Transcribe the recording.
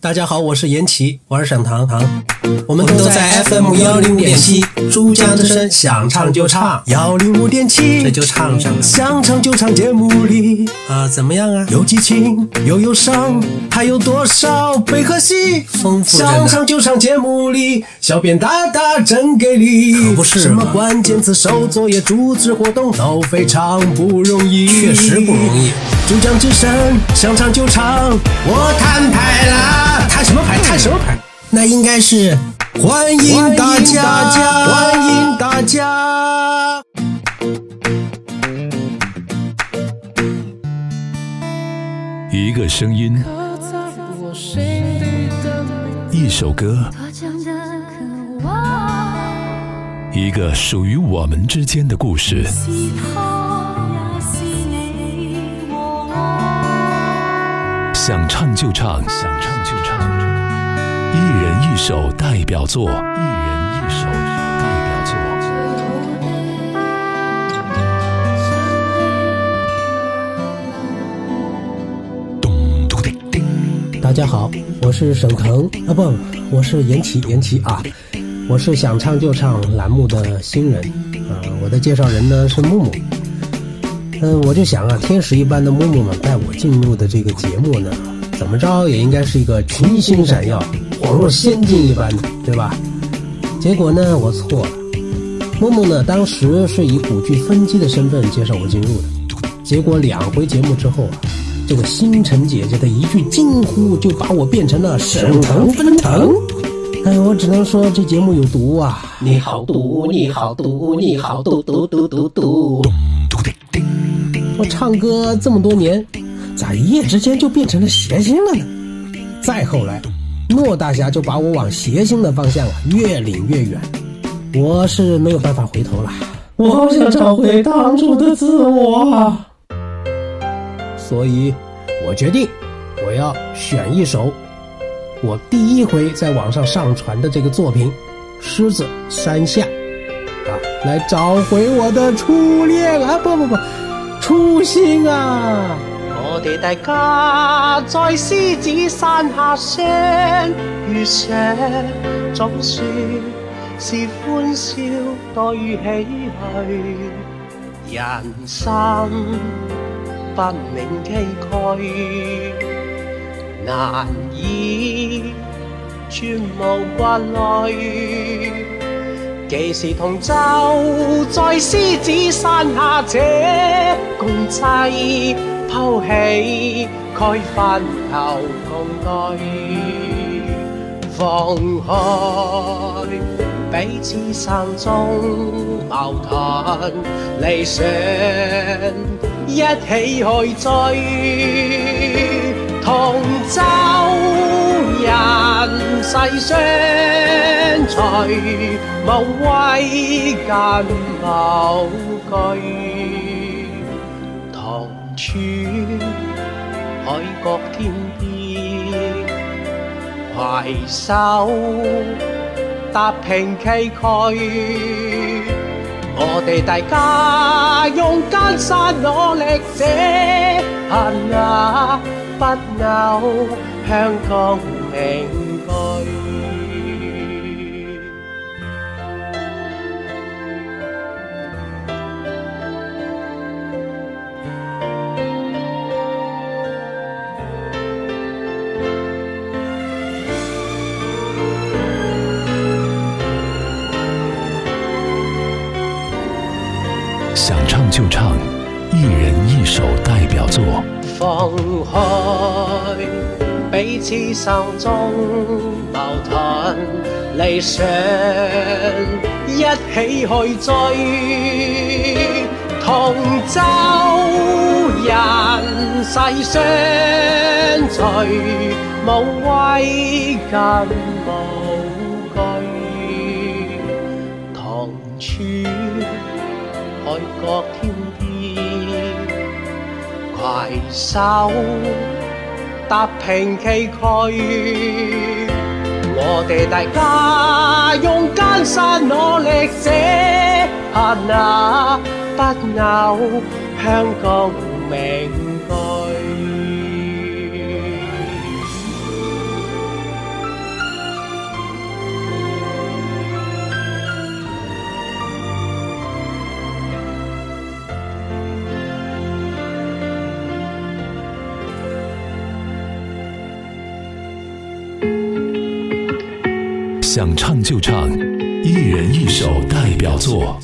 大家好，我是严琦，我是沈糖糖，我们都在 FM 幺零五点七珠江之声，想唱就唱幺零五点七，这就唱上了，想唱就唱节目里啊，怎么样啊？有激情，有忧伤，还有多少悲和喜？丰富想唱就唱节目里，小编大大真给力，可不是什么关键词、手作业、组织活动都非常不容易，确实不容易。珠江之声，想唱就唱。我摊牌了，摊什么牌？摊什么牌？那应该是欢迎大家，欢迎大家。一个声音，一首歌，一个属于我们之间的故事。想唱就唱，想唱就唱，一人一首代表作，一人一首代表作。叮，大家好，我是沈腾啊，不，我是严琦，严琦啊，我是想唱就唱栏目的新人啊，我的介绍人呢是木木。嗯，我就想啊，天使一般的木木们带我进入的这个节目呢，怎么着也应该是一个群星闪耀，恍若仙境一般，的，对吧？结果呢，我错了。木木呢，当时是以古剧分机的身份介绍我进入的。结果两回节目之后啊，这个星辰姐姐的一句惊呼，就把我变成了沈腾分腾。哎，我只能说这节目有毒啊！你好毒，你好毒，你好毒毒毒毒毒毒毒毒我唱歌这么多年，咋一夜之间就变成了谐星了呢？再后来，诺大侠就把我往谐星的方向越领越远，我是没有办法回头了。我好想找回当初的自我，所以我决定，我要选一首我第一回在网上上传的这个作品《狮子山下》啊，来找回我的初恋啊！不不不。故事啊，我哋大家在狮子山下相遇写，总算是欢笑多于唏嘘，人生不明崎岖，难以全无挂虑。既是同舟，在狮子山下者共济，抛弃该分头共对，放开彼此心中矛盾，理想一起去追，同舟人世相。mai 某威間某句，唐村海角天邊，攜手踏平崎嶇。我哋大家用艱辛努力者，行啊不朽香港永。想唱就唱，一人一首代表作。放开彼此心中矛盾，理想一起去追。同舟人世相随，无畏更无惧。同处。海角飄飄，攜手踏平崎嶇。我哋大家用艱辛努力這剎那，不朽香港永居。想唱就唱，一人一首代表作。